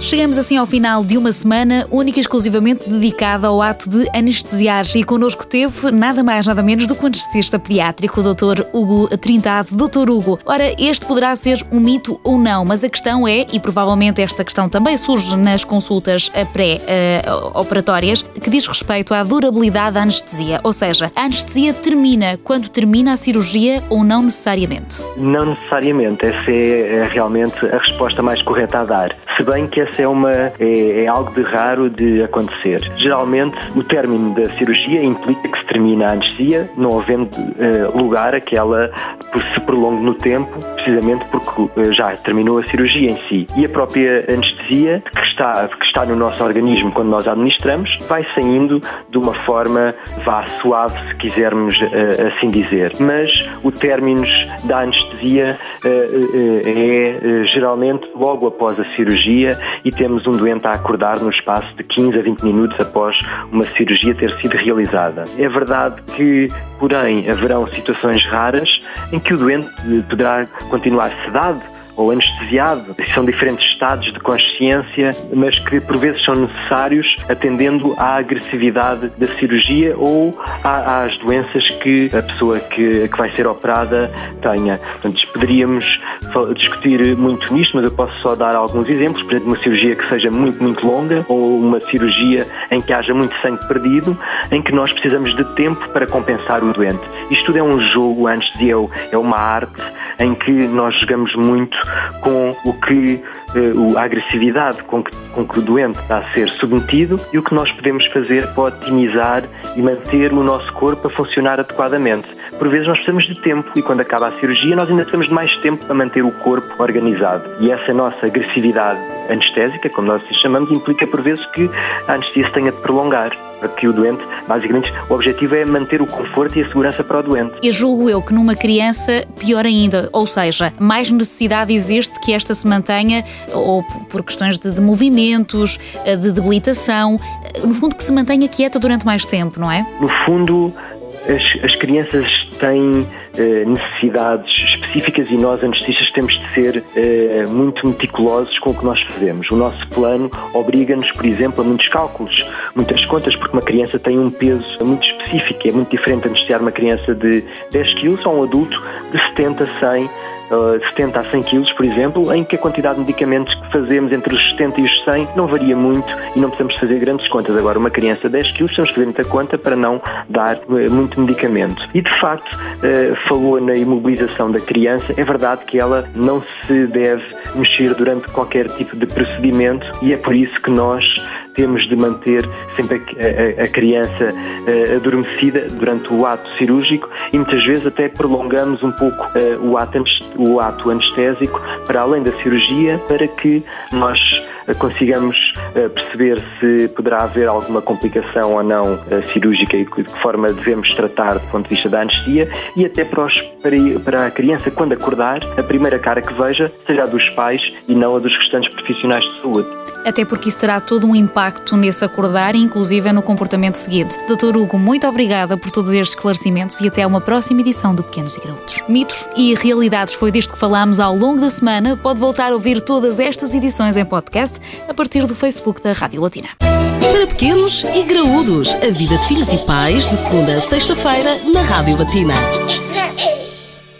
Chegamos assim ao final de uma semana única e exclusivamente dedicada ao ato de anestesiar e connosco teve nada mais nada menos do que o anestesista pediátrico, o Dr. Hugo Trindade. Dr. Hugo, ora, este poderá ser um mito ou não, mas a questão é, e provavelmente esta questão também surge nas consultas pré-operatórias, que diz respeito à durabilidade da anestesia, ou seja, a anestesia termina quando termina a cirurgia ou não necessariamente? Não necessariamente, essa é realmente a resposta mais correta a dar. Se bem que é, uma, é, é, algo de raro de acontecer. Geralmente, o término da cirurgia implica que se termina a anestesia, não havendo uh, lugar a que ela se prolongue no tempo, precisamente porque uh, já terminou a cirurgia em si. E a própria anestesia, que está, que está no nosso organismo quando nós a administramos, vai saindo de uma forma vá suave, se quisermos uh, assim dizer. Mas o término da anestesia é geralmente logo após a cirurgia e temos um doente a acordar no espaço de 15 a 20 minutos após uma cirurgia ter sido realizada. É verdade que, porém, haverão situações raras em que o doente poderá continuar sedado ou anestesiado. São diferentes estados de consciência, mas que por vezes são necessários atendendo à agressividade da cirurgia ou às doenças que a pessoa que, que vai ser operada tenha. Portanto, poderíamos discutir muito nisto, mas eu posso só dar alguns exemplos. Por exemplo, uma cirurgia que seja muito, muito longa ou uma cirurgia em que haja muito sangue perdido, em que nós precisamos de tempo para compensar o doente. Isto tudo é um jogo, antes de eu, é uma arte em que nós jogamos muito com o que eh, a agressividade com que, com que o doente está a ser submetido e o que nós podemos fazer para otimizar e manter o nosso corpo a funcionar adequadamente. Por vezes nós precisamos de tempo e quando acaba a cirurgia nós ainda precisamos de mais tempo para manter o corpo organizado. E essa nossa agressividade anestésica, como nós chamamos, implica por vezes que a anestesia se tenha de prolongar para que o doente, basicamente, o objetivo é manter o conforto e a segurança para o doente. E julgo eu que numa criança, pior ainda, ou seja, mais necessidade existe que esta se mantenha, ou por questões de, de movimentos, eh, de debilitação, eh, no fundo que se mantenha quieta durante mais tempo, não é? No fundo, as, as crianças têm eh, necessidades específicas e nós, anestesistas, temos de ser eh, muito meticulosos com o que nós fazemos. O nosso plano obriga-nos, por exemplo, a muitos cálculos, muitas contas, porque uma criança tem um peso muito específico. É muito diferente anestesiar uma criança de 10 quilos a um adulto de 70, 100 uh, 70 a 100 quilos, por exemplo, em que a quantidade de medicamentos que fazemos entre os 70 e os 100 não varia muito e não precisamos fazer grandes contas. Agora, uma criança de 10 quilos, temos que fazer muita conta para não dar uh, muito medicamento. E, de facto, uh, falou na imobilização da criança. É verdade que ela não se deve mexer durante qualquer tipo de procedimento e é por isso que nós temos de manter sempre a, a, a criança uh, adormecida durante o ato cirúrgico e muitas vezes até prolongamos um pouco uh, o, ato, o ato anestésico para além da cirurgia para que nós eh, consigamos perceber se poderá haver alguma complicação ou não cirúrgica e de que forma devemos tratar do ponto de vista da anestesia e até para, os, para a criança, quando acordar, a primeira cara que veja seja a dos pais e não a dos restantes profissionais de saúde. Até porque isso terá todo um impacto nesse acordar inclusive no comportamento seguinte. Doutor Hugo, muito obrigada por todos estes esclarecimentos e até uma próxima edição do Pequenos e Graúdos. Mitos e realidades foi disto que falámos ao longo da semana. Pode voltar a ouvir todas estas edições em podcast a partir do Facebook da Rádio Latina. Para pequenos e graúdos, a vida de filhos e pais, de segunda a sexta-feira, na Rádio Latina.